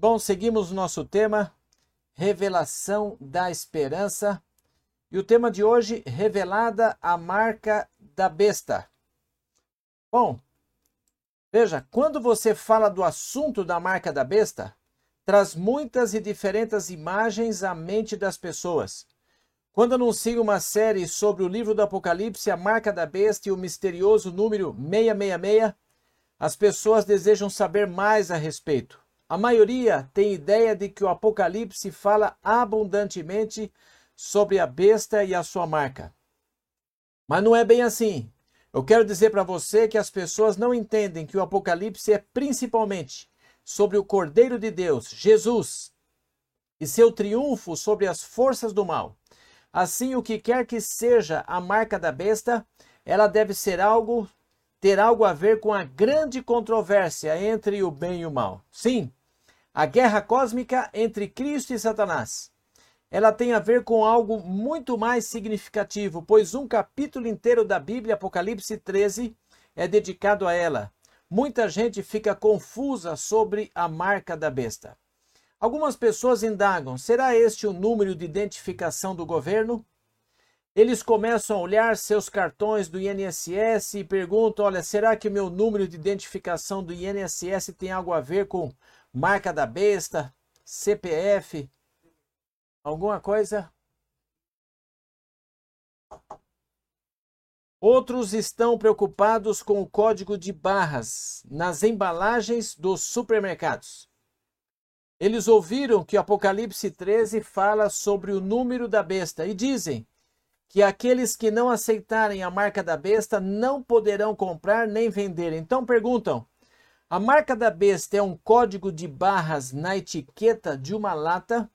Bom, seguimos o nosso tema, revelação da esperança. E o tema de hoje, revelada a marca da besta. Bom, veja, quando você fala do assunto da marca da besta, traz muitas e diferentes imagens à mente das pessoas. Quando anuncia uma série sobre o livro do Apocalipse, a marca da besta e o misterioso número 666, as pessoas desejam saber mais a respeito. A maioria tem ideia de que o Apocalipse fala abundantemente sobre a besta e a sua marca. Mas não é bem assim. Eu quero dizer para você que as pessoas não entendem que o Apocalipse é principalmente sobre o Cordeiro de Deus, Jesus, e seu triunfo sobre as forças do mal. Assim, o que quer que seja a marca da besta, ela deve ser algo, ter algo a ver com a grande controvérsia entre o bem e o mal. Sim, a guerra cósmica entre Cristo e Satanás. Ela tem a ver com algo muito mais significativo, pois um capítulo inteiro da Bíblia, Apocalipse 13, é dedicado a ela. Muita gente fica confusa sobre a marca da besta. Algumas pessoas indagam: será este o número de identificação do governo? Eles começam a olhar seus cartões do INSS e perguntam: olha, será que o meu número de identificação do INSS tem algo a ver com marca da besta, CPF, alguma coisa? Outros estão preocupados com o código de barras nas embalagens dos supermercados. Eles ouviram que Apocalipse 13 fala sobre o número da besta e dizem que aqueles que não aceitarem a marca da besta não poderão comprar nem vender. Então perguntam: a marca da besta é um código de barras na etiqueta de uma lata?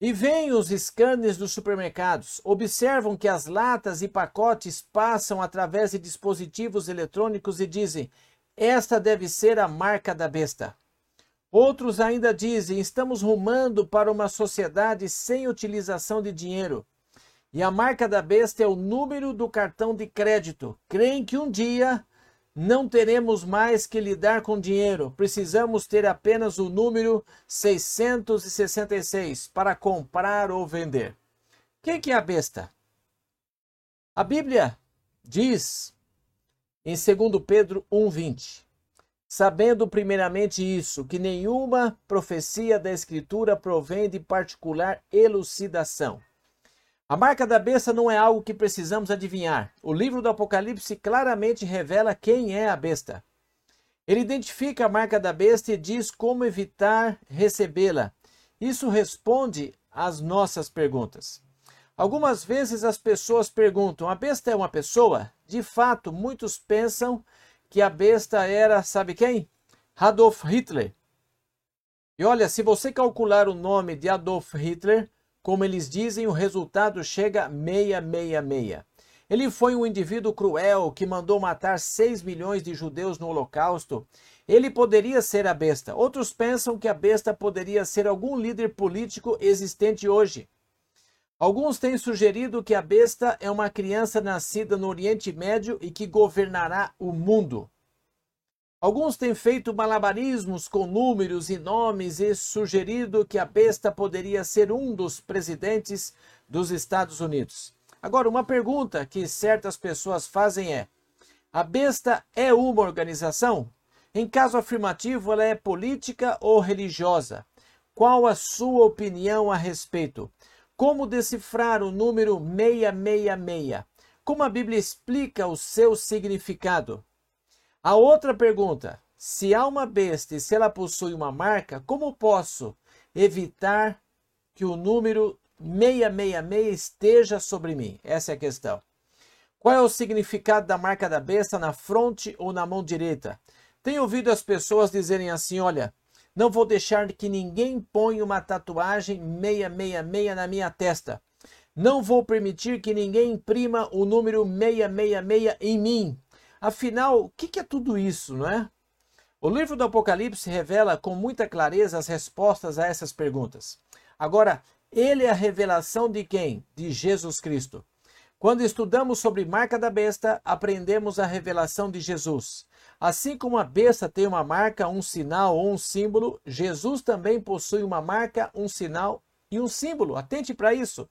E vêm os scanners dos supermercados, observam que as latas e pacotes passam através de dispositivos eletrônicos e dizem: esta deve ser a marca da besta. Outros ainda dizem: estamos rumando para uma sociedade sem utilização de dinheiro. E a marca da besta é o número do cartão de crédito. Creem que um dia não teremos mais que lidar com dinheiro. Precisamos ter apenas o número 666 para comprar ou vender. Quem que é a besta? A Bíblia diz em 2 Pedro 1:20 Sabendo primeiramente isso, que nenhuma profecia da Escritura provém de particular elucidação. A marca da besta não é algo que precisamos adivinhar. O livro do Apocalipse claramente revela quem é a besta. Ele identifica a marca da besta e diz como evitar recebê-la. Isso responde às nossas perguntas. Algumas vezes as pessoas perguntam: a besta é uma pessoa? De fato, muitos pensam que a besta era, sabe quem? Adolf Hitler. E olha, se você calcular o nome de Adolf Hitler, como eles dizem, o resultado chega a 666. Ele foi um indivíduo cruel que mandou matar 6 milhões de judeus no Holocausto. Ele poderia ser a besta. Outros pensam que a besta poderia ser algum líder político existente hoje. Alguns têm sugerido que a besta é uma criança nascida no Oriente Médio e que governará o mundo. Alguns têm feito malabarismos com números e nomes e sugerido que a besta poderia ser um dos presidentes dos Estados Unidos. Agora, uma pergunta que certas pessoas fazem é: a besta é uma organização? Em caso afirmativo, ela é política ou religiosa? Qual a sua opinião a respeito? Como decifrar o número 666? Como a Bíblia explica o seu significado? A outra pergunta: se há uma besta e se ela possui uma marca, como posso evitar que o número 666 esteja sobre mim? Essa é a questão. Qual é o significado da marca da besta na fronte ou na mão direita? Tenho ouvido as pessoas dizerem assim: olha, não vou deixar que ninguém ponha uma tatuagem 666 na minha testa. Não vou permitir que ninguém imprima o número 666 em mim. Afinal, o que é tudo isso, não é? O livro do Apocalipse revela com muita clareza as respostas a essas perguntas. Agora, ele é a revelação de quem? De Jesus Cristo. Quando estudamos sobre marca da besta, aprendemos a revelação de Jesus. Assim como a besta tem uma marca, um sinal ou um símbolo, Jesus também possui uma marca, um sinal e um símbolo. Atente para isso.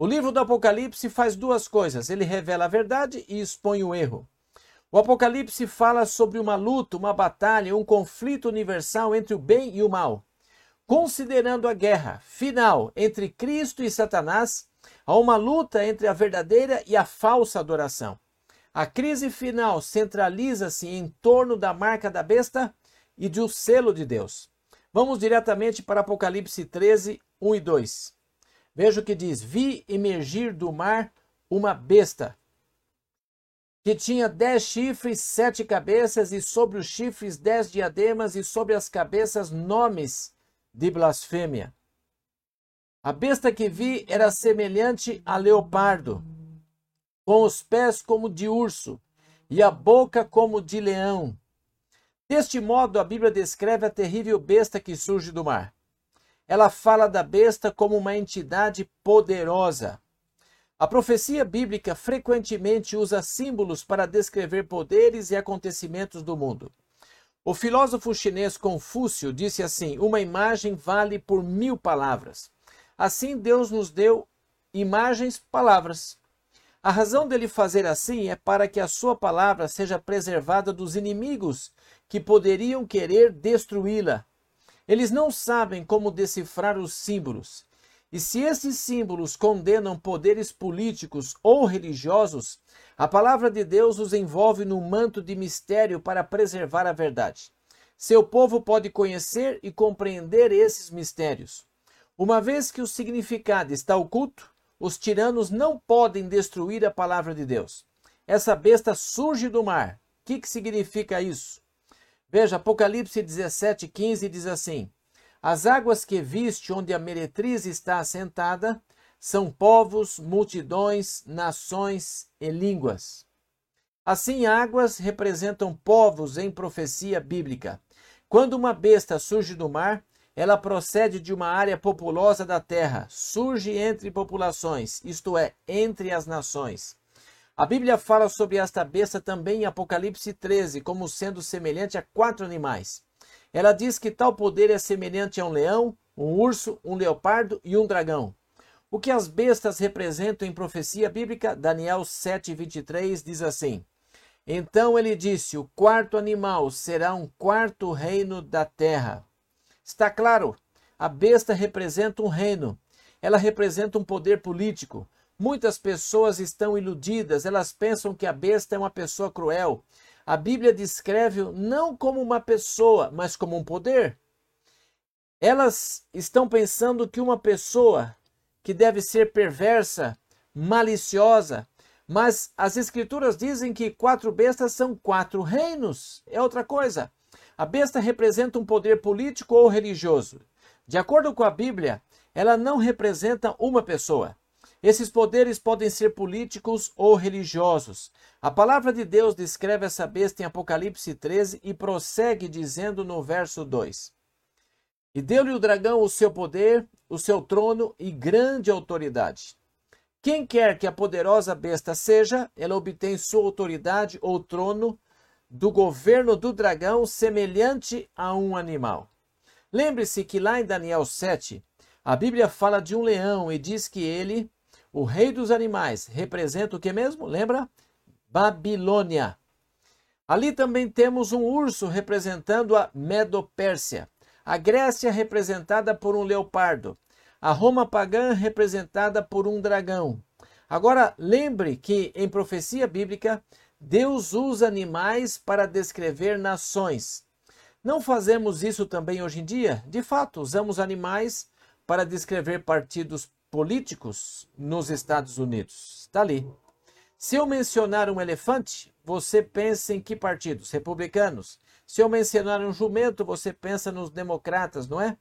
O livro do Apocalipse faz duas coisas: ele revela a verdade e expõe o erro. O Apocalipse fala sobre uma luta, uma batalha, um conflito universal entre o bem e o mal. Considerando a guerra final entre Cristo e Satanás, há uma luta entre a verdadeira e a falsa adoração. A crise final centraliza-se em torno da marca da besta e do selo de Deus. Vamos diretamente para Apocalipse 13, 1 e 2. Veja o que diz: Vi emergir do mar uma besta, que tinha dez chifres, sete cabeças, e sobre os chifres dez diademas, e sobre as cabeças nomes de blasfêmia. A besta que vi era semelhante a leopardo com os pés como de urso e a boca como de leão. Deste modo, a Bíblia descreve a terrível besta que surge do mar. Ela fala da besta como uma entidade poderosa. A profecia bíblica frequentemente usa símbolos para descrever poderes e acontecimentos do mundo. O filósofo chinês Confúcio disse assim: Uma imagem vale por mil palavras. Assim, Deus nos deu imagens, palavras. A razão dele fazer assim é para que a sua palavra seja preservada dos inimigos que poderiam querer destruí-la. Eles não sabem como decifrar os símbolos. E se esses símbolos condenam poderes políticos ou religiosos, a palavra de Deus os envolve num manto de mistério para preservar a verdade. Seu povo pode conhecer e compreender esses mistérios. Uma vez que o significado está oculto, os tiranos não podem destruir a palavra de Deus. Essa besta surge do mar. O que, que significa isso? Veja, Apocalipse 17, 15 diz assim: As águas que viste onde a meretriz está assentada são povos, multidões, nações e línguas. Assim, águas representam povos em profecia bíblica. Quando uma besta surge do mar, ela procede de uma área populosa da terra, surge entre populações, isto é, entre as nações. A Bíblia fala sobre esta besta também em Apocalipse 13, como sendo semelhante a quatro animais. Ela diz que tal poder é semelhante a um leão, um urso, um leopardo e um dragão. O que as bestas representam em profecia bíblica, Daniel 7:23 diz assim: Então ele disse: O quarto animal será um quarto reino da terra. Está claro, a besta representa um reino, ela representa um poder político. Muitas pessoas estão iludidas, elas pensam que a besta é uma pessoa cruel. A Bíblia descreve não como uma pessoa, mas como um poder. Elas estão pensando que uma pessoa que deve ser perversa, maliciosa, mas as escrituras dizem que quatro bestas são quatro reinos. É outra coisa. A besta representa um poder político ou religioso. De acordo com a Bíblia, ela não representa uma pessoa. Esses poderes podem ser políticos ou religiosos. A palavra de Deus descreve essa besta em Apocalipse 13 e prossegue dizendo no verso 2: E deu-lhe o dragão o seu poder, o seu trono e grande autoridade. Quem quer que a poderosa besta seja, ela obtém sua autoridade ou trono do governo do dragão semelhante a um animal. Lembre-se que lá em Daniel 7, a Bíblia fala de um leão e diz que ele, o rei dos animais, representa o que mesmo? Lembra? Babilônia. Ali também temos um urso representando a Medo-Pérsia, a Grécia representada por um leopardo, a Roma pagã representada por um dragão. Agora, lembre que em profecia bíblica Deus usa animais para descrever nações. Não fazemos isso também hoje em dia? De fato, usamos animais para descrever partidos políticos nos Estados Unidos. Está ali. Se eu mencionar um elefante, você pensa em que partidos? Republicanos. Se eu mencionar um jumento, você pensa nos democratas, não é?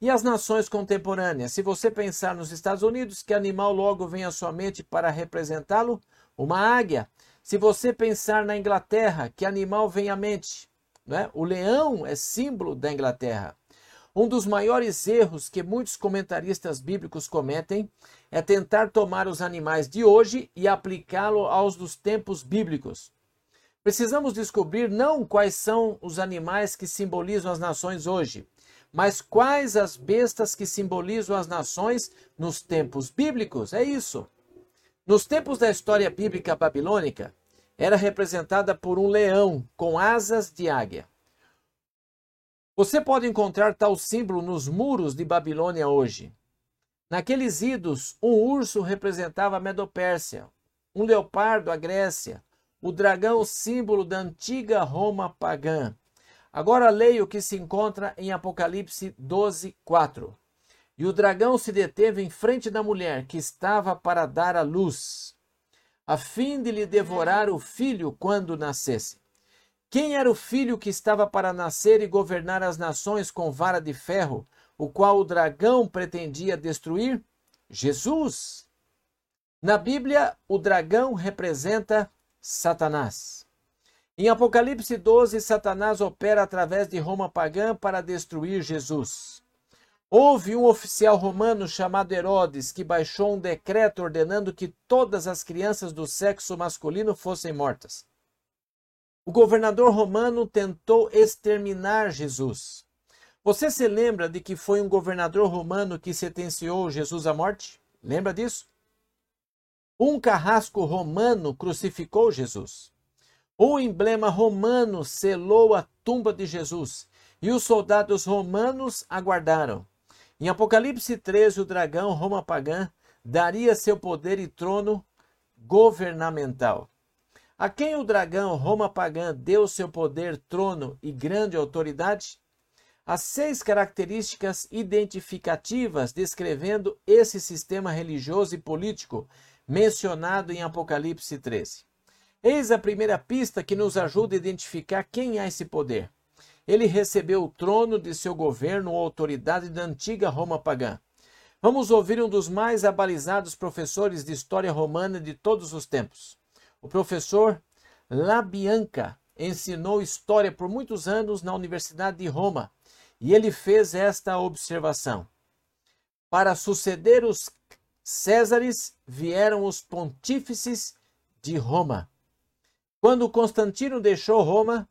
E as nações contemporâneas? Se você pensar nos Estados Unidos, que animal logo vem à sua mente para representá-lo? Uma águia. Se você pensar na Inglaterra, que animal vem à mente? Né? O leão é símbolo da Inglaterra. Um dos maiores erros que muitos comentaristas bíblicos cometem é tentar tomar os animais de hoje e aplicá-lo aos dos tempos bíblicos. Precisamos descobrir não quais são os animais que simbolizam as nações hoje, mas quais as bestas que simbolizam as nações nos tempos bíblicos. É isso. Nos tempos da história bíblica babilônica, era representada por um leão com asas de águia. Você pode encontrar tal símbolo nos muros de Babilônia hoje. Naqueles idos, um urso representava a Medopérsia, um leopardo a Grécia, o dragão símbolo da antiga Roma pagã. Agora leia o que se encontra em Apocalipse 12, 4. E o dragão se deteve em frente da mulher que estava para dar à luz a fim de lhe devorar o filho quando nascesse. Quem era o filho que estava para nascer e governar as nações com vara de ferro, o qual o dragão pretendia destruir? Jesus. Na Bíblia, o dragão representa Satanás. Em Apocalipse 12, Satanás opera através de Roma pagã para destruir Jesus. Houve um oficial romano chamado Herodes que baixou um decreto ordenando que todas as crianças do sexo masculino fossem mortas. O governador romano tentou exterminar Jesus. Você se lembra de que foi um governador romano que sentenciou Jesus à morte? Lembra disso? Um carrasco romano crucificou Jesus. Um emblema romano selou a tumba de Jesus e os soldados romanos aguardaram. Em Apocalipse 13, o dragão Roma pagã daria seu poder e trono governamental. A quem o dragão Roma pagã deu seu poder, trono e grande autoridade? As seis características identificativas descrevendo esse sistema religioso e político mencionado em Apocalipse 13. Eis a primeira pista que nos ajuda a identificar quem há esse poder ele recebeu o trono de seu governo ou autoridade da antiga Roma pagã. Vamos ouvir um dos mais abalizados professores de história romana de todos os tempos. O professor Labianca ensinou história por muitos anos na Universidade de Roma e ele fez esta observação: Para suceder os Césares vieram os pontífices de Roma. Quando Constantino deixou Roma,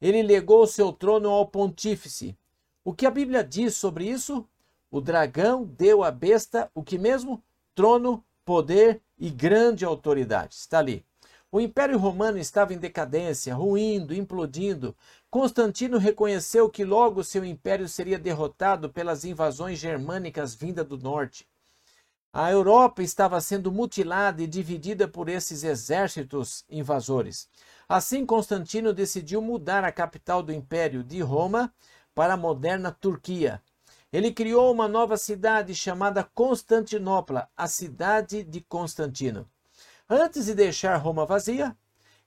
ele legou seu trono ao pontífice. O que a Bíblia diz sobre isso? O dragão deu à besta o que mesmo? Trono, poder e grande autoridade. Está ali. O Império Romano estava em decadência, ruindo, implodindo. Constantino reconheceu que logo seu império seria derrotado pelas invasões germânicas vindas do norte. A Europa estava sendo mutilada e dividida por esses exércitos invasores. Assim, Constantino decidiu mudar a capital do império de Roma para a moderna Turquia. Ele criou uma nova cidade chamada Constantinopla, a cidade de Constantino. Antes de deixar Roma vazia,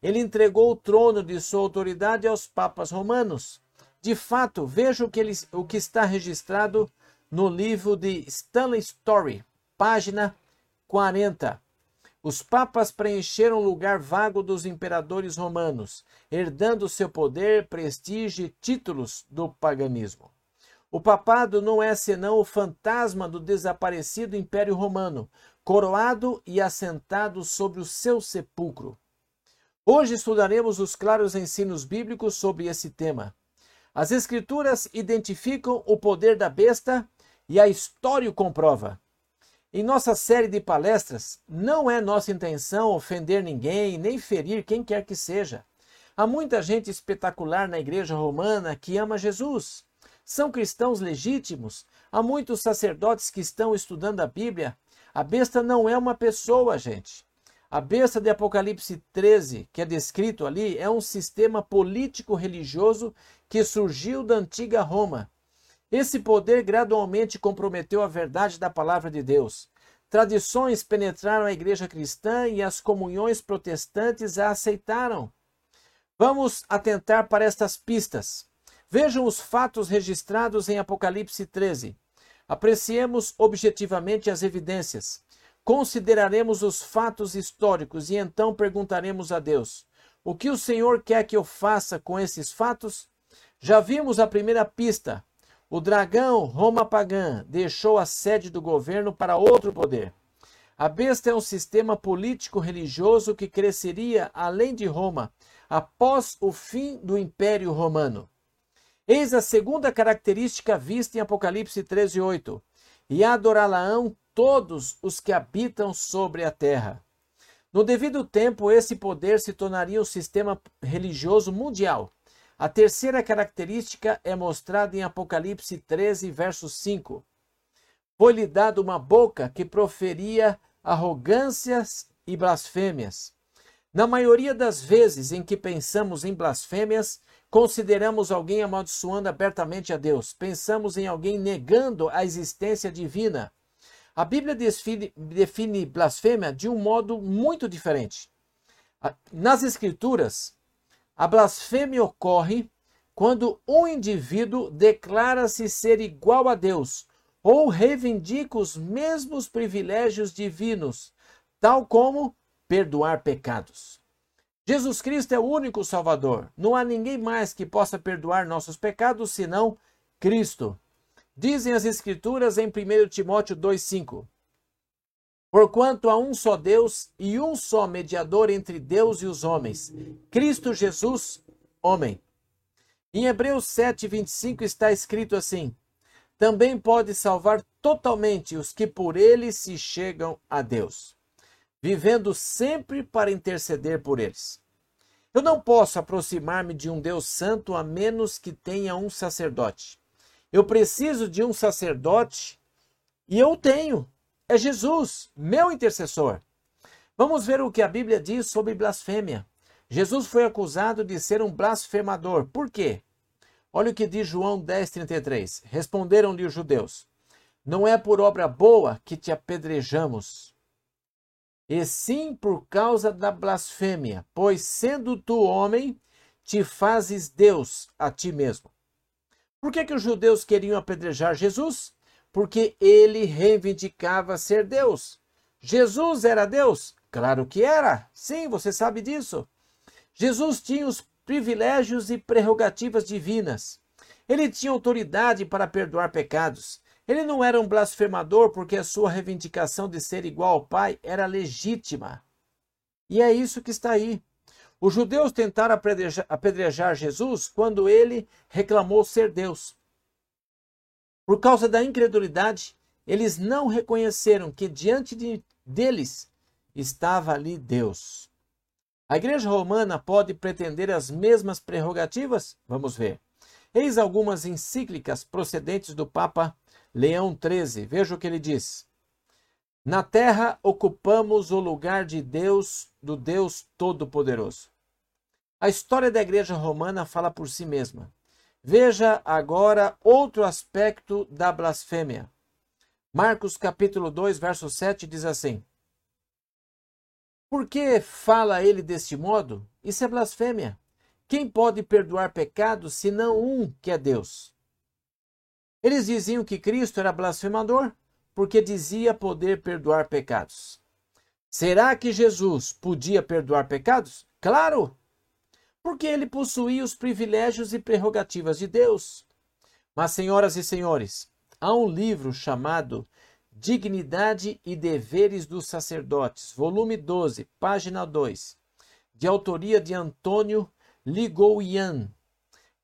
ele entregou o trono de sua autoridade aos papas romanos. De fato, veja o que, ele, o que está registrado no livro de Stanley Story, página 40. Os papas preencheram o lugar vago dos imperadores romanos, herdando seu poder, prestígio e títulos do paganismo. O papado não é senão o fantasma do desaparecido Império Romano, coroado e assentado sobre o seu sepulcro. Hoje estudaremos os claros ensinos bíblicos sobre esse tema. As Escrituras identificam o poder da besta e a história o comprova. Em nossa série de palestras, não é nossa intenção ofender ninguém, nem ferir quem quer que seja. Há muita gente espetacular na igreja romana que ama Jesus. São cristãos legítimos. Há muitos sacerdotes que estão estudando a Bíblia. A besta não é uma pessoa, gente. A besta de Apocalipse 13, que é descrito ali, é um sistema político-religioso que surgiu da antiga Roma esse poder gradualmente comprometeu a verdade da palavra de Deus. Tradições penetraram a igreja cristã e as comunhões protestantes a aceitaram. Vamos atentar para estas pistas. Vejam os fatos registrados em Apocalipse 13. Apreciemos objetivamente as evidências. Consideraremos os fatos históricos e então perguntaremos a Deus: o que o Senhor quer que eu faça com esses fatos? Já vimos a primeira pista, o dragão, Roma pagã, deixou a sede do governo para outro poder. A besta é um sistema político-religioso que cresceria além de Roma, após o fim do Império Romano. Eis a segunda característica vista em Apocalipse 13:8. E adorá-la-ão todos os que habitam sobre a terra. No devido tempo, esse poder se tornaria um sistema religioso mundial. A terceira característica é mostrada em Apocalipse 13, verso 5. Foi-lhe dado uma boca que proferia arrogâncias e blasfêmias. Na maioria das vezes em que pensamos em blasfêmias, consideramos alguém amaldiçoando abertamente a Deus. Pensamos em alguém negando a existência divina. A Bíblia define, blasfêmia de um modo muito diferente. Nas Escrituras, a blasfêmia ocorre quando um indivíduo declara-se ser igual a Deus ou reivindica os mesmos privilégios divinos, tal como perdoar pecados. Jesus Cristo é o único Salvador. Não há ninguém mais que possa perdoar nossos pecados senão Cristo. Dizem as Escrituras em 1 Timóteo 2,5: Porquanto há um só Deus e um só mediador entre Deus e os homens, Cristo Jesus, homem. Em Hebreus 7,25 está escrito assim: Também pode salvar totalmente os que por ele se chegam a Deus, vivendo sempre para interceder por eles. Eu não posso aproximar-me de um Deus santo a menos que tenha um sacerdote. Eu preciso de um sacerdote e eu tenho. É Jesus, meu intercessor. Vamos ver o que a Bíblia diz sobre blasfêmia. Jesus foi acusado de ser um blasfemador. Por quê? Olha o que diz João 10,33. Responderam-lhe os judeus: Não é por obra boa que te apedrejamos, e sim por causa da blasfêmia, pois sendo tu homem, te fazes Deus a ti mesmo. Por que, que os judeus queriam apedrejar Jesus? Porque ele reivindicava ser Deus. Jesus era Deus? Claro que era. Sim, você sabe disso. Jesus tinha os privilégios e prerrogativas divinas. Ele tinha autoridade para perdoar pecados. Ele não era um blasfemador porque a sua reivindicação de ser igual ao Pai era legítima. E é isso que está aí. Os judeus tentaram apedrejar Jesus quando ele reclamou ser Deus. Por causa da incredulidade, eles não reconheceram que diante de, deles estava ali Deus. A Igreja Romana pode pretender as mesmas prerrogativas? Vamos ver. Eis algumas encíclicas procedentes do Papa Leão XIII. Veja o que ele diz. Na terra ocupamos o lugar de Deus, do Deus Todo-Poderoso. A história da Igreja Romana fala por si mesma. Veja agora outro aspecto da blasfêmia. Marcos capítulo 2, verso 7 diz assim: Por que fala ele deste modo? Isso é blasfêmia. Quem pode perdoar pecados senão um que é Deus? Eles diziam que Cristo era blasfemador porque dizia poder perdoar pecados. Será que Jesus podia perdoar pecados? Claro! porque ele possuía os privilégios e prerrogativas de Deus. Mas, senhoras e senhores, há um livro chamado Dignidade e Deveres dos Sacerdotes, volume 12, página 2, de autoria de Antônio Ligouian.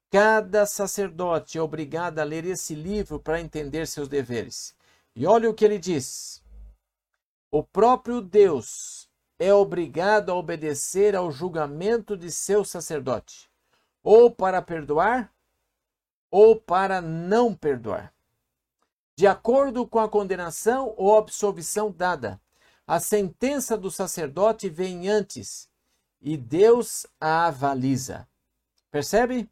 Cada sacerdote é obrigado a ler esse livro para entender seus deveres. E olha o que ele diz. O próprio Deus é obrigado a obedecer ao julgamento de seu sacerdote, ou para perdoar, ou para não perdoar. De acordo com a condenação ou absolvição dada, a sentença do sacerdote vem antes e Deus a avaliza. Percebe?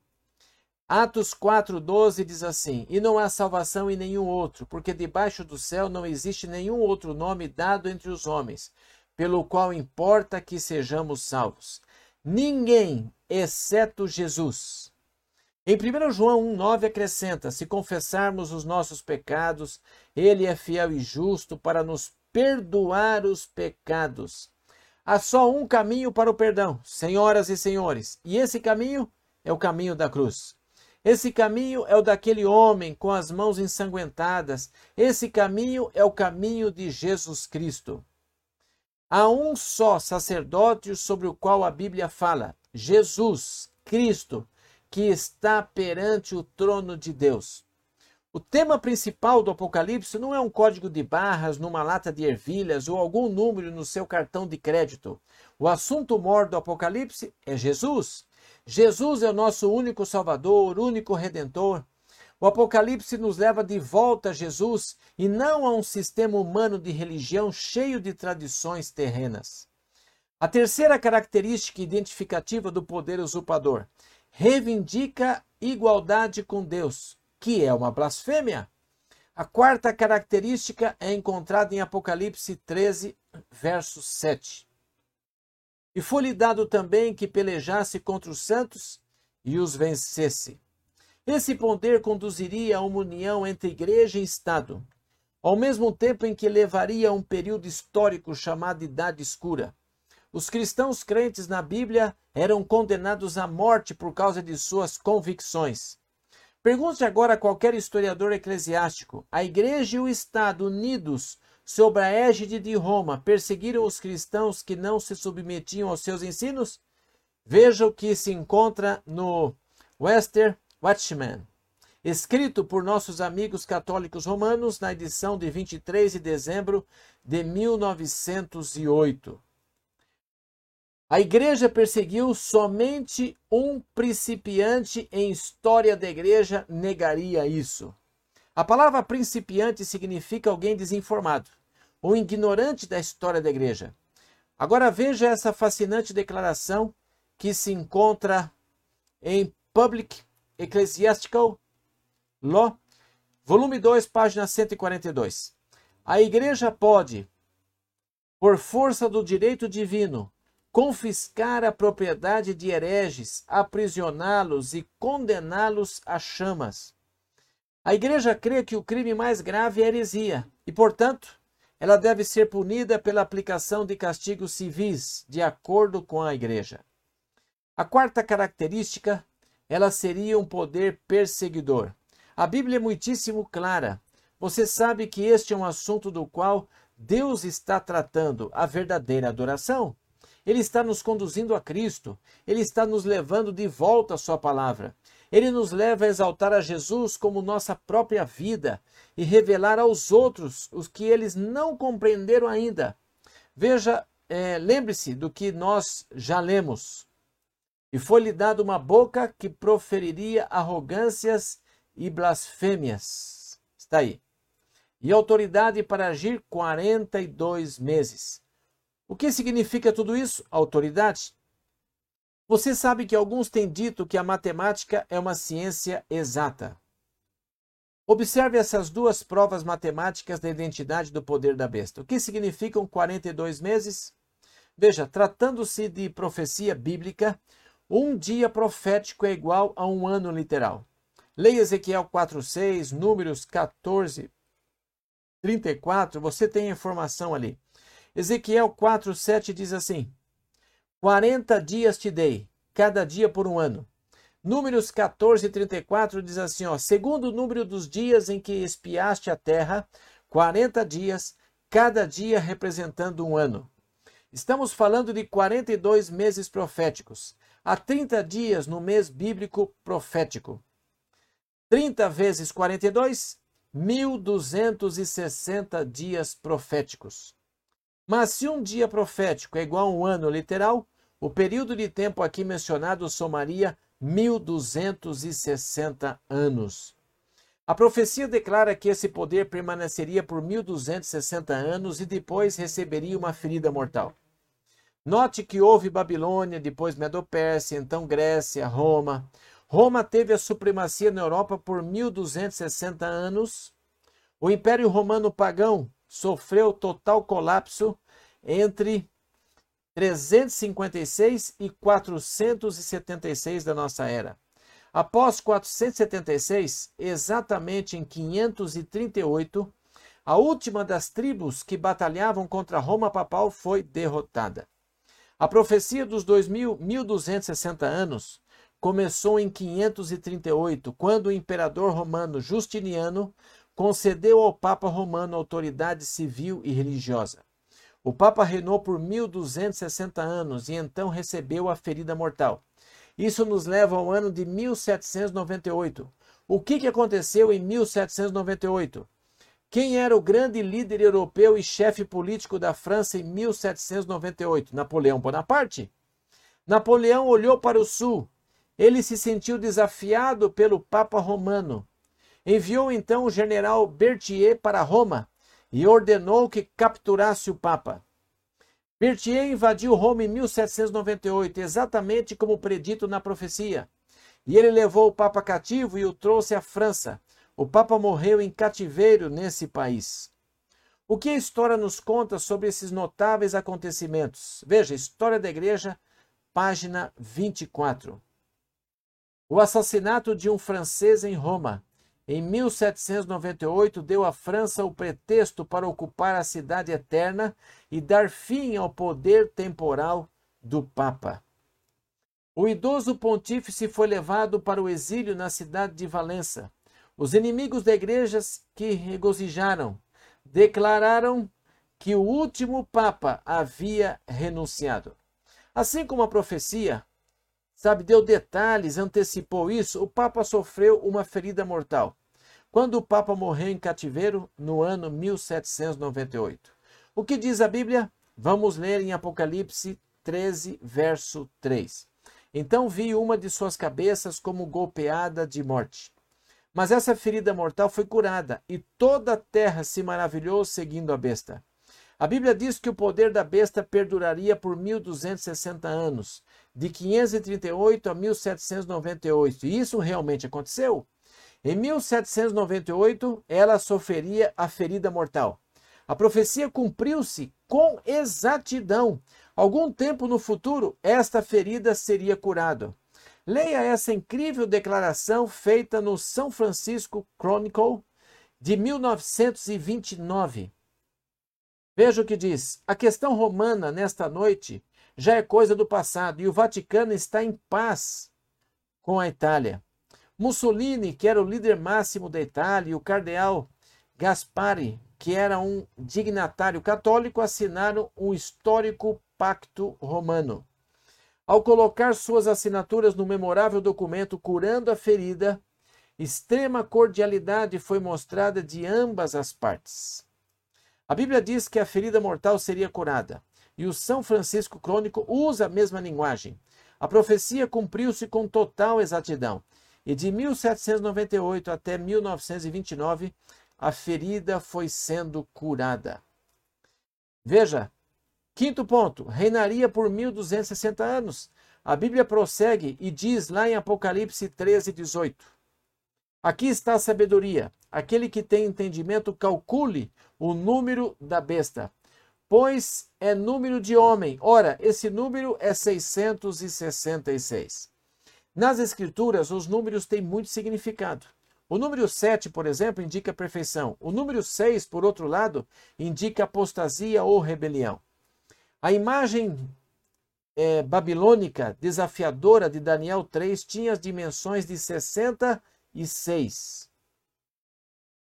Atos 4,12 diz assim: E não há salvação em nenhum outro, porque debaixo do céu não existe nenhum outro nome dado entre os homens, pelo qual importa que sejamos salvos. Ninguém, exceto Jesus. Em 1 João 1,9 acrescenta: Se confessarmos os nossos pecados, Ele é fiel e justo para nos perdoar os pecados. Há só um caminho para o perdão, senhoras e senhores, e esse caminho é o caminho da cruz. Esse caminho é o daquele homem com as mãos ensanguentadas. Esse caminho é o caminho de Jesus Cristo. Há um só sacerdote sobre o qual a Bíblia fala, Jesus, Cristo, que está perante o trono de Deus. O tema principal do Apocalipse não é um código de barras numa lata de ervilhas ou algum número no seu cartão de crédito. O assunto maior do Apocalipse é Jesus. Jesus é o nosso único Salvador, único Redentor. O Apocalipse nos leva de volta a Jesus e não a um sistema humano de religião cheio de tradições terrenas. A terceira característica identificativa do poder usurpador reivindica igualdade com Deus, que é uma blasfêmia. A quarta característica é encontrada em Apocalipse 13, verso 7. E foi-lhe dado também que pelejasse contra os santos e os vencesse. Esse poder conduziria a uma união entre igreja e Estado, ao mesmo tempo em que levaria a um período histórico chamado Idade Escura. Os cristãos crentes na Bíblia eram condenados à morte por causa de suas convicções. Pergunte agora a qualquer historiador eclesiástico: a igreja e o Estado unidos sob a égide de Roma perseguiram os cristãos que não se submetiam aos seus ensinos? Veja o que se encontra no Western Watchman, escrito por nossos amigos católicos romanos na edição de 23 de dezembro de 1908. A igreja perseguiu somente um principiante em história da igreja negaria isso. A palavra principiante significa alguém desinformado, ou ignorante da história da igreja. Agora veja essa fascinante declaração que se encontra em Public Ecclesiastical Law, volume 2, página 142. A igreja pode, por força do direito divino, confiscar a propriedade de hereges, aprisioná-los e condená-los a chamas. A igreja crê que o crime mais grave é heresia e, portanto, ela deve ser punida pela aplicação de castigos civis, de acordo com a igreja. A quarta característica, ela seria um poder perseguidor. A Bíblia é muitíssimo clara. Você sabe que este é um assunto do qual Deus está tratando, a verdadeira adoração. Ele está nos conduzindo a Cristo, ele está nos levando de volta à Sua palavra. Ele nos leva a exaltar a Jesus como nossa própria vida e revelar aos outros os que eles não compreenderam ainda. Veja, é, lembre-se do que nós já lemos. E foi-lhe dado uma boca que proferiria arrogâncias e blasfêmias. Está aí. E autoridade para agir 42 meses. O que significa tudo isso? Autoridade. Você sabe que alguns têm dito que a matemática é uma ciência exata. Observe essas duas provas matemáticas da identidade do poder da besta. O que significam 42 meses? Veja, tratando-se de profecia bíblica, um dia profético é igual a um ano literal. Leia Ezequiel 4:6, Números 14, 34, você tem a informação ali. Ezequiel 4:7 diz assim: 40 dias te dei, cada dia por um ano. Números 14, 34 diz assim: ó, segundo o número dos dias em que espiaste a terra, 40 dias, cada dia representando um ano. Estamos falando de 42 meses proféticos. Há 30 dias no mês bíblico profético. 30 vezes 42, 1260 dias proféticos. Mas se um dia profético é igual a um ano literal, o período de tempo aqui mencionado somaria 1260 anos. A profecia declara que esse poder permaneceria por 1260 anos e depois receberia uma ferida mortal. Note que houve Babilônia, depois Medo-Pérsia, então Grécia, Roma. Roma teve a supremacia na Europa por 1260 anos. O Império Romano pagão sofreu total colapso entre 356 e 476 da nossa era. Após 476, exatamente em 538, a última das tribos que batalhavam contra Roma papal foi derrotada. A profecia dos 2000, 1260 anos começou em 538, quando o imperador romano Justiniano concedeu ao Papa Romano autoridade civil e religiosa. O Papa reinou por 1260 anos e então recebeu a ferida mortal. Isso nos leva ao ano de 1798. O que, que aconteceu em 1798? Quem era o grande líder europeu e chefe político da França em 1798? Napoleão Bonaparte. Napoleão olhou para o sul. Ele se sentiu desafiado pelo Papa Romano. Enviou então o general Berthier para Roma e ordenou que capturasse o Papa. Berthier invadiu Roma em 1798, exatamente como predito na profecia. E ele levou o Papa cativo e o trouxe à França. O Papa morreu em cativeiro nesse país. O que a história nos conta sobre esses notáveis acontecimentos? Veja, História da Igreja, página 24. O assassinato de um francês em Roma, em 1798, deu à França o pretexto para ocupar a cidade eterna e dar fim ao poder temporal do Papa. O idoso pontífice foi levado para o exílio na cidade de Valença. Os inimigos da igreja que regozijaram declararam que o último Papa havia renunciado. Assim como a profecia, sabe, deu detalhes, antecipou isso, o Papa sofreu uma ferida mortal. Quando o Papa morreu em cativeiro, no ano 1798. O que diz a Bíblia? Vamos ler em Apocalipse 13, verso 3. Então vi uma de suas cabeças como golpeada de morte. Mas essa ferida mortal foi curada, e toda a terra se maravilhou seguindo a besta. A Bíblia diz que o poder da besta perduraria por 1260 anos, de 538 a 1798. E isso realmente aconteceu? Em 1798, ela sofreria a ferida mortal. A profecia cumpriu-se com exatidão. Algum tempo no futuro, esta ferida seria curada. Leia essa incrível declaração feita no São Francisco Chronicle de 1929. Veja o que diz: a questão romana nesta noite já é coisa do passado e o Vaticano está em paz com a Itália. Mussolini, que era o líder máximo da Itália, e o cardeal Gaspari, que era um dignatário católico, assinaram um histórico pacto romano. Ao colocar suas assinaturas no memorável documento curando a ferida, extrema cordialidade foi mostrada de ambas as partes. A Bíblia diz que a ferida mortal seria curada, e o São Francisco Crônico usa a mesma linguagem. A profecia cumpriu-se com total exatidão, e de 1798 até 1929, a ferida foi sendo curada. Veja, quinto ponto, reinaria por 1260 anos. A Bíblia prossegue e diz lá em Apocalipse 13, 18: Aqui está a sabedoria. Aquele que tem entendimento, calcule o número da besta, pois é número de homem. Ora, esse número é 666. Nas Escrituras, os números têm muito significado. O número 7, por exemplo, indica perfeição. O número 6, por outro lado, indica apostasia ou rebelião. A imagem é, babilônica desafiadora de Daniel 3 tinha as dimensões de 60 e 6.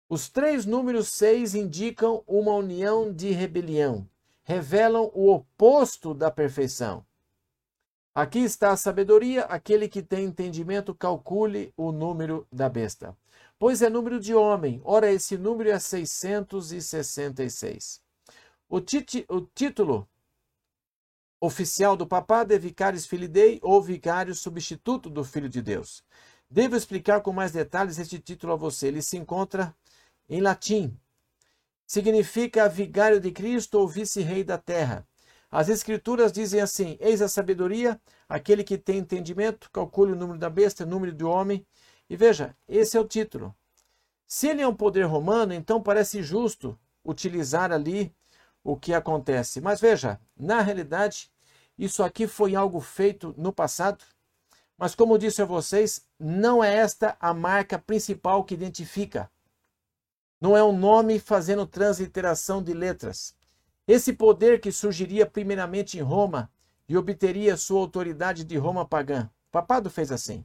Os três números 6 indicam uma união de rebelião, revelam o oposto da perfeição. Aqui está a sabedoria, aquele que tem entendimento calcule o número da besta. Pois é número de homem, ora esse número é 666. O, o título oficial do papado é Vicarius Filidei ou Vicário Substituto do Filho de Deus. Devo explicar com mais detalhes este título a você. Ele se encontra em latim. Significa vigário de Cristo ou vice-rei da terra. As escrituras dizem assim: Eis a sabedoria, aquele que tem entendimento, calcule o número da besta, o número do homem. E veja, esse é o título. Se ele é um poder romano, então parece justo utilizar ali o que acontece. Mas veja, na realidade, isso aqui foi algo feito no passado mas, como disse a vocês, não é esta a marca principal que identifica. Não é um nome fazendo transliteração de letras. Esse poder que surgiria primeiramente em Roma e obteria sua autoridade de Roma pagã. Papado fez assim.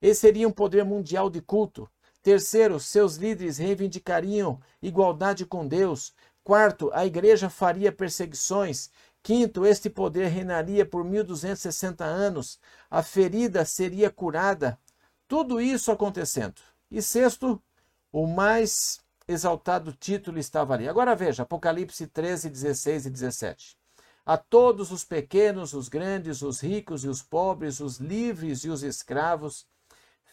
Esse seria um poder mundial de culto. Terceiro, seus líderes reivindicariam igualdade com Deus. Quarto, a igreja faria perseguições. Quinto, este poder reinaria por 1260 anos. A ferida seria curada. Tudo isso acontecendo. E sexto, o mais exaltado título estava ali. Agora veja, Apocalipse 13, 16 e 17. A todos os pequenos, os grandes, os ricos e os pobres, os livres e os escravos,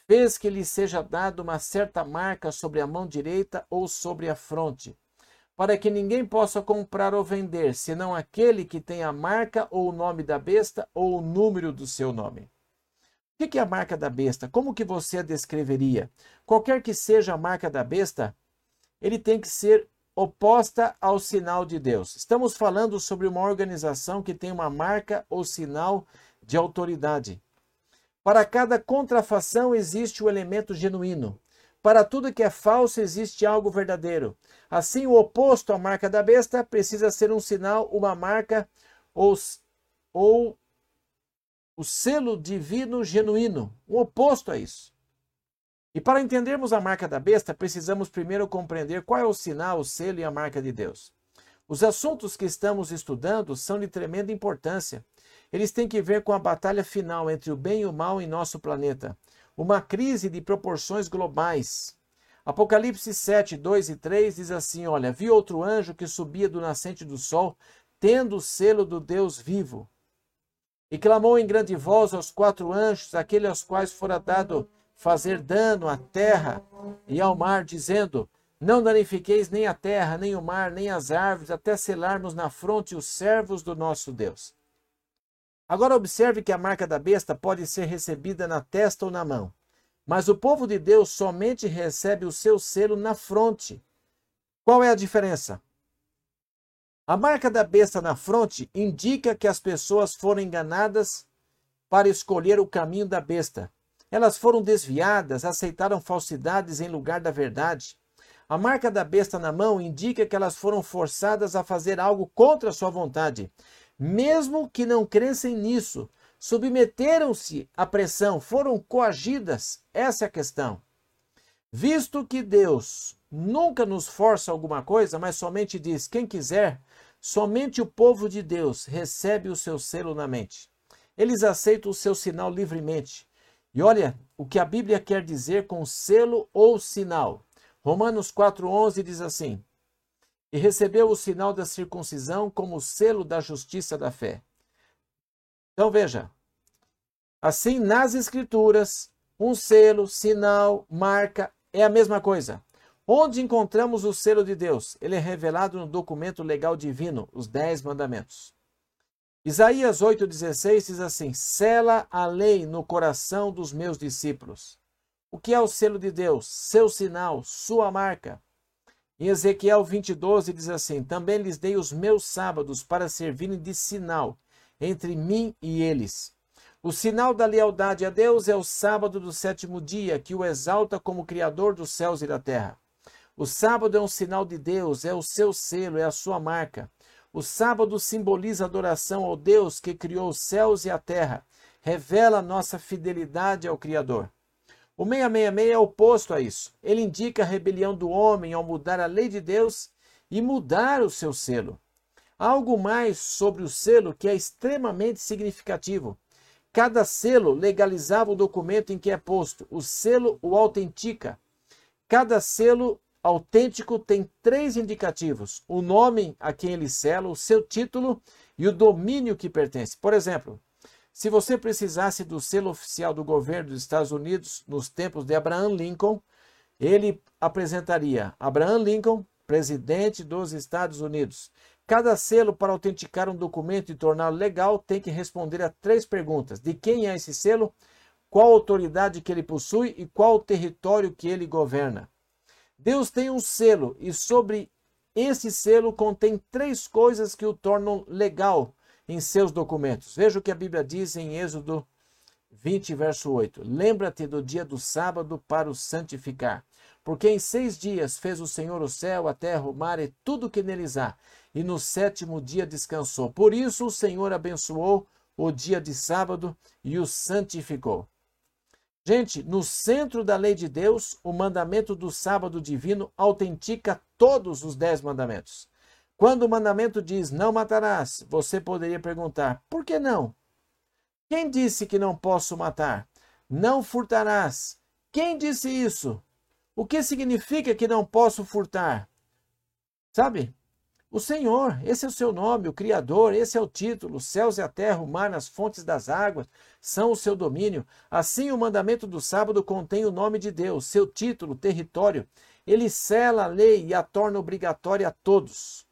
fez que lhe seja dado uma certa marca sobre a mão direita ou sobre a fronte para que ninguém possa comprar ou vender, senão aquele que tem a marca ou o nome da besta ou o número do seu nome. O que é a marca da besta? Como que você a descreveria? Qualquer que seja a marca da besta, ele tem que ser oposta ao sinal de Deus. Estamos falando sobre uma organização que tem uma marca ou sinal de autoridade. Para cada contrafação existe o elemento genuíno. Para tudo que é falso existe algo verdadeiro. Assim, o oposto à marca da besta precisa ser um sinal, uma marca ou, ou o selo divino genuíno, o oposto a isso. E para entendermos a marca da besta, precisamos primeiro compreender qual é o sinal, o selo e a marca de Deus. Os assuntos que estamos estudando são de tremenda importância. Eles têm que ver com a batalha final entre o bem e o mal em nosso planeta uma crise de proporções globais. Apocalipse 7, 2 e 3 diz assim: Olha, vi outro anjo que subia do nascente do sol, tendo o selo do Deus vivo. E clamou em grande voz aos quatro anjos, aqueles aos quais fora dado fazer dano à terra e ao mar, dizendo: Não danifiqueis nem a terra, nem o mar, nem as árvores, até selarmos na fronte os servos do nosso Deus. Agora observe que a marca da besta pode ser recebida na testa ou na mão, mas o povo de Deus somente recebe o seu selo na fronte. Qual é a diferença? A marca da besta na fronte indica que as pessoas foram enganadas para escolher o caminho da besta. Elas foram desviadas, aceitaram falsidades em lugar da verdade. A marca da besta na mão indica que elas foram forçadas a fazer algo contra sua vontade mesmo que não crescem nisso, submeteram-se à pressão, foram coagidas. Essa é a questão. Visto que Deus nunca nos força alguma coisa, mas somente diz: quem quiser, somente o povo de Deus recebe o seu selo na mente. Eles aceitam o seu sinal livremente. E olha o que a Bíblia quer dizer com selo ou sinal. Romanos 4,11 diz assim: e recebeu o sinal da circuncisão como selo da justiça da fé. Então veja, assim nas Escrituras, um selo, sinal, marca é a mesma coisa. Onde encontramos o selo de Deus? Ele é revelado no documento legal divino, os Dez Mandamentos. Isaías 8,16 diz assim: Sela a lei no coração dos meus discípulos. O que é o selo de Deus? Seu sinal, sua marca. Em Ezequiel 20, 12 diz assim: Também lhes dei os meus sábados para servirem de sinal entre mim e eles. O sinal da lealdade a Deus é o sábado do sétimo dia, que o exalta como Criador dos céus e da terra. O sábado é um sinal de Deus, é o seu selo, é a sua marca. O sábado simboliza adoração ao Deus que criou os céus e a terra, revela nossa fidelidade ao Criador. O 666 é oposto a isso. Ele indica a rebelião do homem ao mudar a lei de Deus e mudar o seu selo. Algo mais sobre o selo que é extremamente significativo. Cada selo legalizava o documento em que é posto. O selo o autentica. Cada selo autêntico tem três indicativos: o nome a quem ele sela, o seu título e o domínio que pertence. Por exemplo, se você precisasse do selo oficial do governo dos Estados Unidos nos tempos de Abraham Lincoln, ele apresentaria Abraham Lincoln, presidente dos Estados Unidos. Cada selo para autenticar um documento e torná-lo legal tem que responder a três perguntas: de quem é esse selo, qual autoridade que ele possui e qual o território que ele governa. Deus tem um selo e sobre esse selo contém três coisas que o tornam legal em seus documentos. Veja o que a Bíblia diz em Êxodo 20, verso 8. Lembra-te do dia do sábado para o santificar. Porque em seis dias fez o Senhor o céu, a terra, o mar e tudo que neles há, e no sétimo dia descansou. Por isso o Senhor abençoou o dia de sábado e o santificou. Gente, no centro da lei de Deus, o mandamento do sábado divino autentica todos os dez mandamentos. Quando o mandamento diz não matarás, você poderia perguntar: por que não? Quem disse que não posso matar? Não furtarás. Quem disse isso? O que significa que não posso furtar? Sabe? O Senhor, esse é o seu nome, o Criador, esse é o título. Os céus e a terra, o mar, as fontes das águas são o seu domínio. Assim, o mandamento do sábado contém o nome de Deus, seu título, território. Ele sela a lei e a torna obrigatória a todos.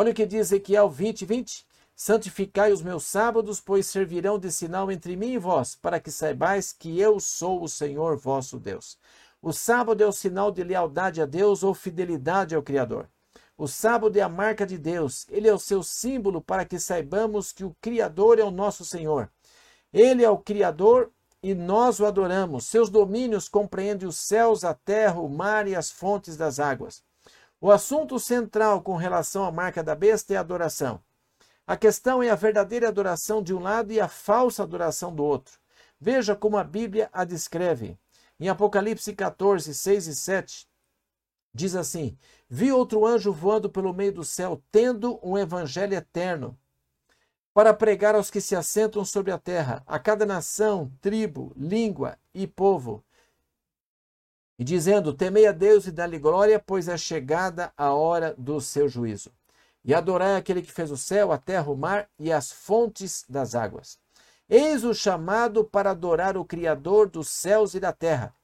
Olha o que diz Ezequiel 20, 20. Santificai os meus sábados, pois servirão de sinal entre mim e vós, para que saibais que eu sou o Senhor vosso Deus. O sábado é o sinal de lealdade a Deus ou fidelidade ao Criador. O sábado é a marca de Deus, ele é o seu símbolo para que saibamos que o Criador é o nosso Senhor. Ele é o Criador e nós o adoramos. Seus domínios compreendem os céus, a terra, o mar e as fontes das águas. O assunto central com relação à marca da besta é a adoração. A questão é a verdadeira adoração de um lado e a falsa adoração do outro. Veja como a Bíblia a descreve. Em Apocalipse 14, 6 e 7, diz assim: Vi outro anjo voando pelo meio do céu, tendo um evangelho eterno, para pregar aos que se assentam sobre a terra, a cada nação, tribo, língua e povo, e dizendo: Temei a Deus e dá-lhe glória, pois é chegada a hora do seu juízo. E adorai aquele que fez o céu, a terra, o mar e as fontes das águas. Eis o chamado para adorar o Criador dos céus e da terra.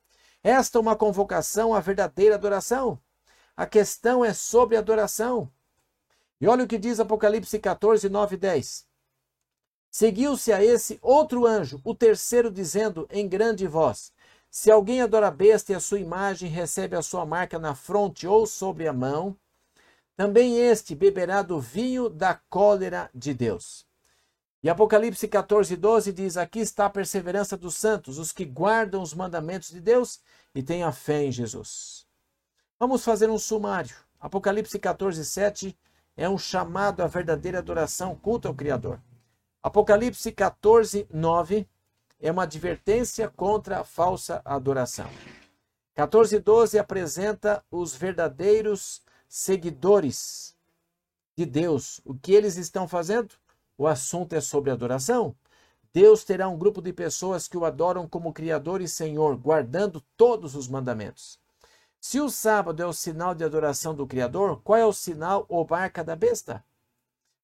Esta é uma convocação à verdadeira adoração. A questão é sobre adoração. E olha o que diz Apocalipse 14, 9 e 10. Seguiu-se a esse outro anjo, o terceiro, dizendo em grande voz: Se alguém adora a besta e a sua imagem, recebe a sua marca na fronte ou sobre a mão, também este beberá do vinho da cólera de Deus. E Apocalipse 14, 12 diz: Aqui está a perseverança dos santos, os que guardam os mandamentos de Deus e têm a fé em Jesus. Vamos fazer um sumário. Apocalipse 14, 7 é um chamado à verdadeira adoração, culto ao Criador. Apocalipse 14, 9 é uma advertência contra a falsa adoração. 14, 12 apresenta os verdadeiros seguidores de Deus. O que eles estão fazendo? O assunto é sobre adoração. Deus terá um grupo de pessoas que o adoram como Criador e Senhor, guardando todos os mandamentos. Se o sábado é o sinal de adoração do Criador, qual é o sinal ou marca da besta?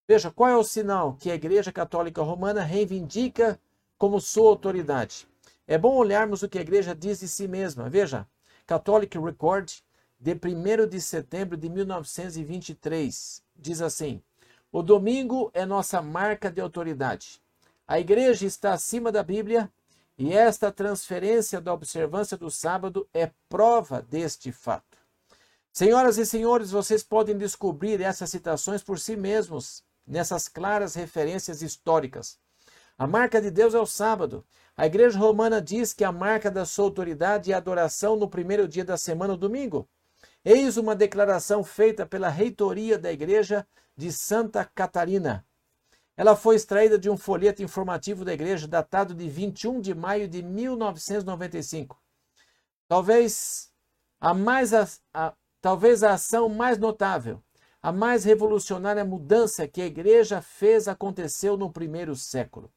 Veja, qual é o sinal que a Igreja Católica Romana reivindica como sua autoridade? É bom olharmos o que a igreja diz de si mesma. Veja, Catholic Record, de 1 de setembro de 1923, diz assim: O domingo é nossa marca de autoridade. A igreja está acima da Bíblia e esta transferência da observância do sábado é prova deste fato. Senhoras e senhores, vocês podem descobrir essas citações por si mesmos, nessas claras referências históricas. A marca de Deus é o sábado. A igreja romana diz que a marca da sua autoridade é a adoração no primeiro dia da semana, o domingo. Eis uma declaração feita pela reitoria da igreja de Santa Catarina, ela foi extraída de um folheto informativo da igreja datado de 21 de maio de 1995. Talvez a mais a, a, talvez a ação mais notável, a mais revolucionária mudança que a igreja fez aconteceu no primeiro século.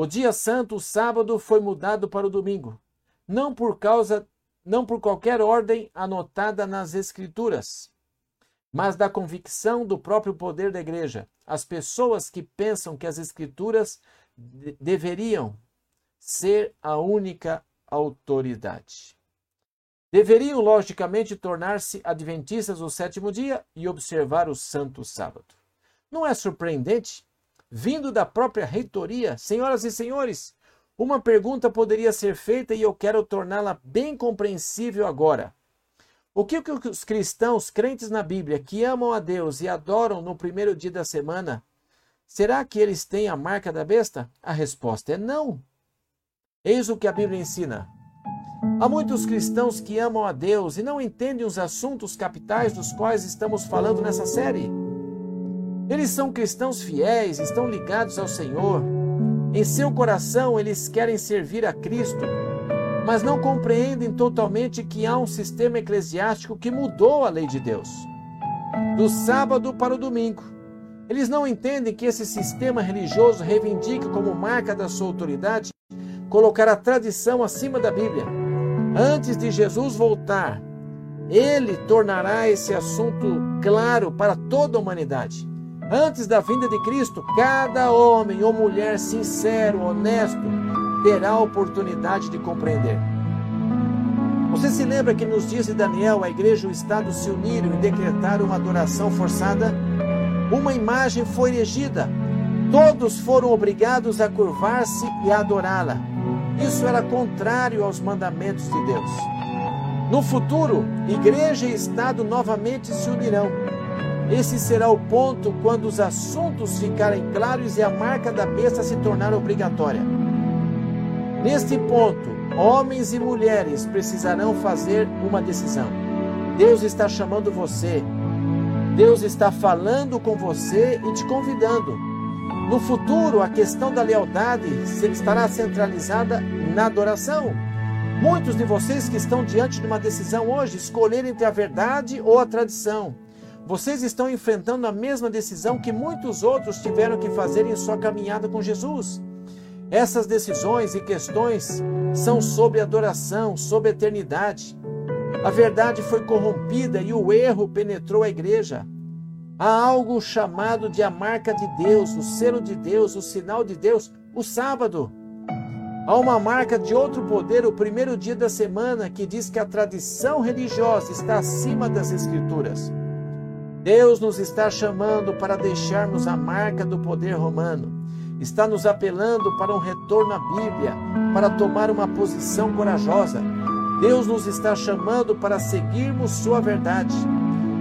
O dia santo, o sábado, foi mudado para o domingo, não por causa não por qualquer ordem anotada nas escrituras, mas da convicção do próprio poder da igreja. As pessoas que pensam que as escrituras de deveriam ser a única autoridade. Deveriam, logicamente, tornar-se adventistas do sétimo dia e observar o santo sábado. Não é surpreendente? Vindo da própria reitoria, senhoras e senhores, uma pergunta poderia ser feita e eu quero torná-la bem compreensível agora. O que, os cristãos crentes na Bíblia que amam a Deus e adoram no primeiro dia da semana, será que eles têm a marca da besta? A resposta é não. Eis o que a Bíblia ensina. Há muitos cristãos que amam a Deus e não entendem os assuntos capitais dos quais estamos falando nessa série. Eles são cristãos fiéis, estão ligados ao Senhor. Em seu coração, eles querem servir a Cristo mas não compreendem totalmente que há um sistema eclesiástico que mudou a lei de Deus. do sábado para o domingo. Eles não entendem que esse sistema religioso reivindica como marca da sua autoridade colocar a tradição acima da Bíblia. Antes de Jesus voltar, ele tornará esse assunto claro para toda a humanidade. Antes da vinda de Cristo, cada homem ou mulher sincero, honesto, terá a oportunidade de compreender. Você se lembra que nos dias de Daniel a igreja e o Estado se uniram e decretaram uma adoração forçada? Uma imagem foi erigida. Todos foram obrigados a curvar-se e a adorá-la. Isso era contrário aos mandamentos de Deus. No futuro, igreja e Estado novamente se unirão. Esse será o ponto quando os assuntos ficarem claros e a marca da besta se tornar obrigatória. Neste ponto, homens e mulheres precisarão fazer uma decisão. Deus está chamando você. Deus está falando com você e te convidando. No futuro, a questão da lealdade estará centralizada na adoração. Muitos de vocês que estão diante de uma decisão hoje, escolher entre a verdade ou a tradição. Vocês estão enfrentando a mesma decisão que muitos outros tiveram que fazer em sua caminhada com Jesus. Essas decisões e questões são sobre adoração, sobre eternidade. A verdade foi corrompida e o erro penetrou a igreja. Há algo chamado de a marca de Deus, o selo de Deus, o sinal de Deus, o sábado. Há uma marca de outro poder, o primeiro dia da semana, que diz que a tradição religiosa está acima das Escrituras. Deus nos está chamando para deixarmos a marca do poder romano está nos apelando para um retorno à Bíblia, para tomar uma posição corajosa. Deus nos está chamando para seguirmos Sua verdade.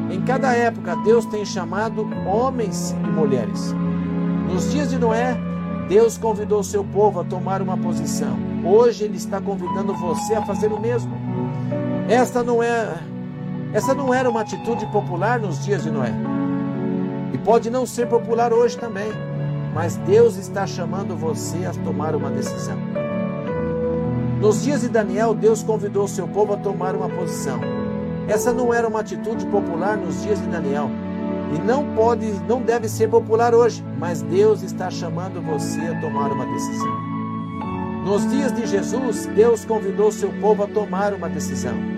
Em cada época, Deus tem chamado homens e mulheres. Nos dias de Noé, Deus convidou seu povo a tomar uma posição. Hoje Ele está convidando você a fazer o mesmo. Esta não é, essa não era uma atitude popular nos dias de Noé. E pode não ser popular hoje também mas Deus está chamando você a tomar uma decisão. Nos dias de Daniel, Deus convidou seu povo a tomar uma posição. Essa não era uma atitude popular nos dias de Daniel e não pode, não deve ser popular hoje, mas Deus está chamando você a tomar uma decisão. Nos dias de Jesus, Deus convidou seu povo a tomar uma decisão.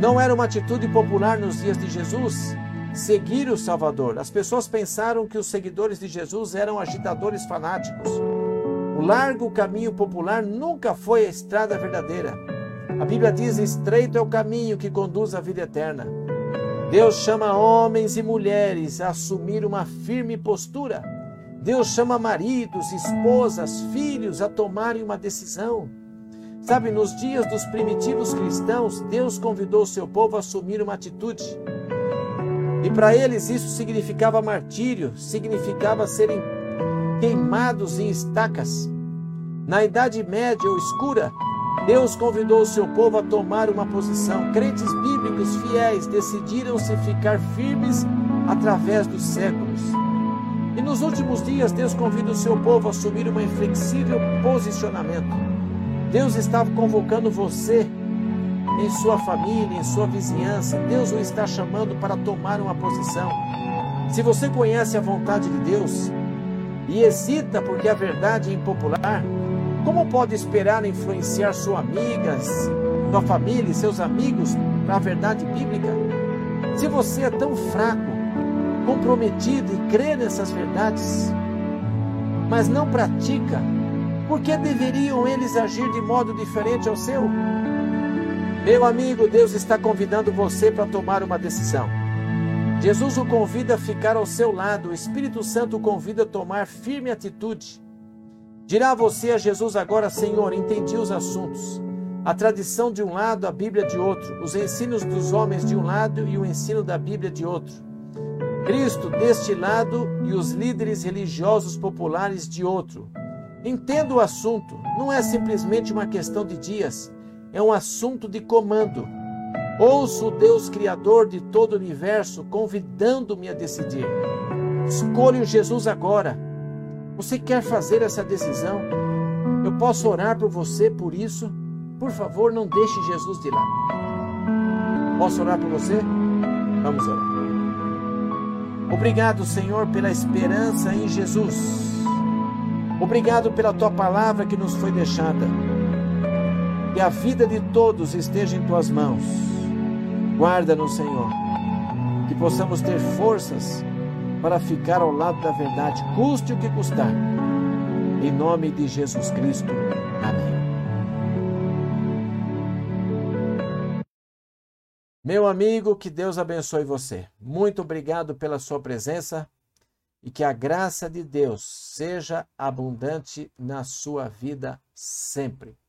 Não era uma atitude popular nos dias de Jesus, seguir o Salvador. As pessoas pensaram que os seguidores de Jesus eram agitadores fanáticos. O largo caminho popular nunca foi a estrada verdadeira. A Bíblia diz: estreito é o caminho que conduz à vida eterna. Deus chama homens e mulheres a assumir uma firme postura. Deus chama maridos, esposas, filhos a tomarem uma decisão. Sabe, nos dias dos primitivos cristãos, Deus convidou o seu povo a assumir uma atitude. E para eles isso significava martírio, significava serem queimados em estacas. Na Idade Média ou Escura, Deus convidou o seu povo a tomar uma posição. Crentes bíblicos fiéis decidiram-se ficar firmes através dos séculos. E nos últimos dias, Deus convida o seu povo a assumir um inflexível posicionamento. Deus estava convocando você em sua família, em sua vizinhança. Deus o está chamando para tomar uma posição. Se você conhece a vontade de Deus e hesita porque a verdade é impopular, como pode esperar influenciar sua amiga, sua família e seus amigos para a verdade bíblica? Se você é tão fraco, comprometido e crê nessas verdades, mas não pratica, por que deveriam eles agir de modo diferente ao seu? Meu amigo, Deus está convidando você para tomar uma decisão. Jesus o convida a ficar ao seu lado, o Espírito Santo o convida a tomar firme atitude. Dirá você a Jesus agora, Senhor, entendi os assuntos. A tradição de um lado, a Bíblia de outro, os ensinos dos homens de um lado e o ensino da Bíblia de outro. Cristo deste lado e os líderes religiosos populares de outro. Entenda o assunto, não é simplesmente uma questão de dias é um assunto de comando. Ouço o Deus Criador de todo o universo convidando-me a decidir. Escolho Jesus agora. Você quer fazer essa decisão? Eu posso orar por você por isso? Por favor, não deixe Jesus de lado. Posso orar por você? Vamos orar. Obrigado, Senhor, pela esperança em Jesus. Obrigado pela tua palavra que nos foi deixada. Que a vida de todos esteja em tuas mãos. Guarda-nos, Senhor. Que possamos ter forças para ficar ao lado da verdade, custe o que custar. Em nome de Jesus Cristo. Amém. Meu amigo, que Deus abençoe você. Muito obrigado pela sua presença e que a graça de Deus seja abundante na sua vida sempre.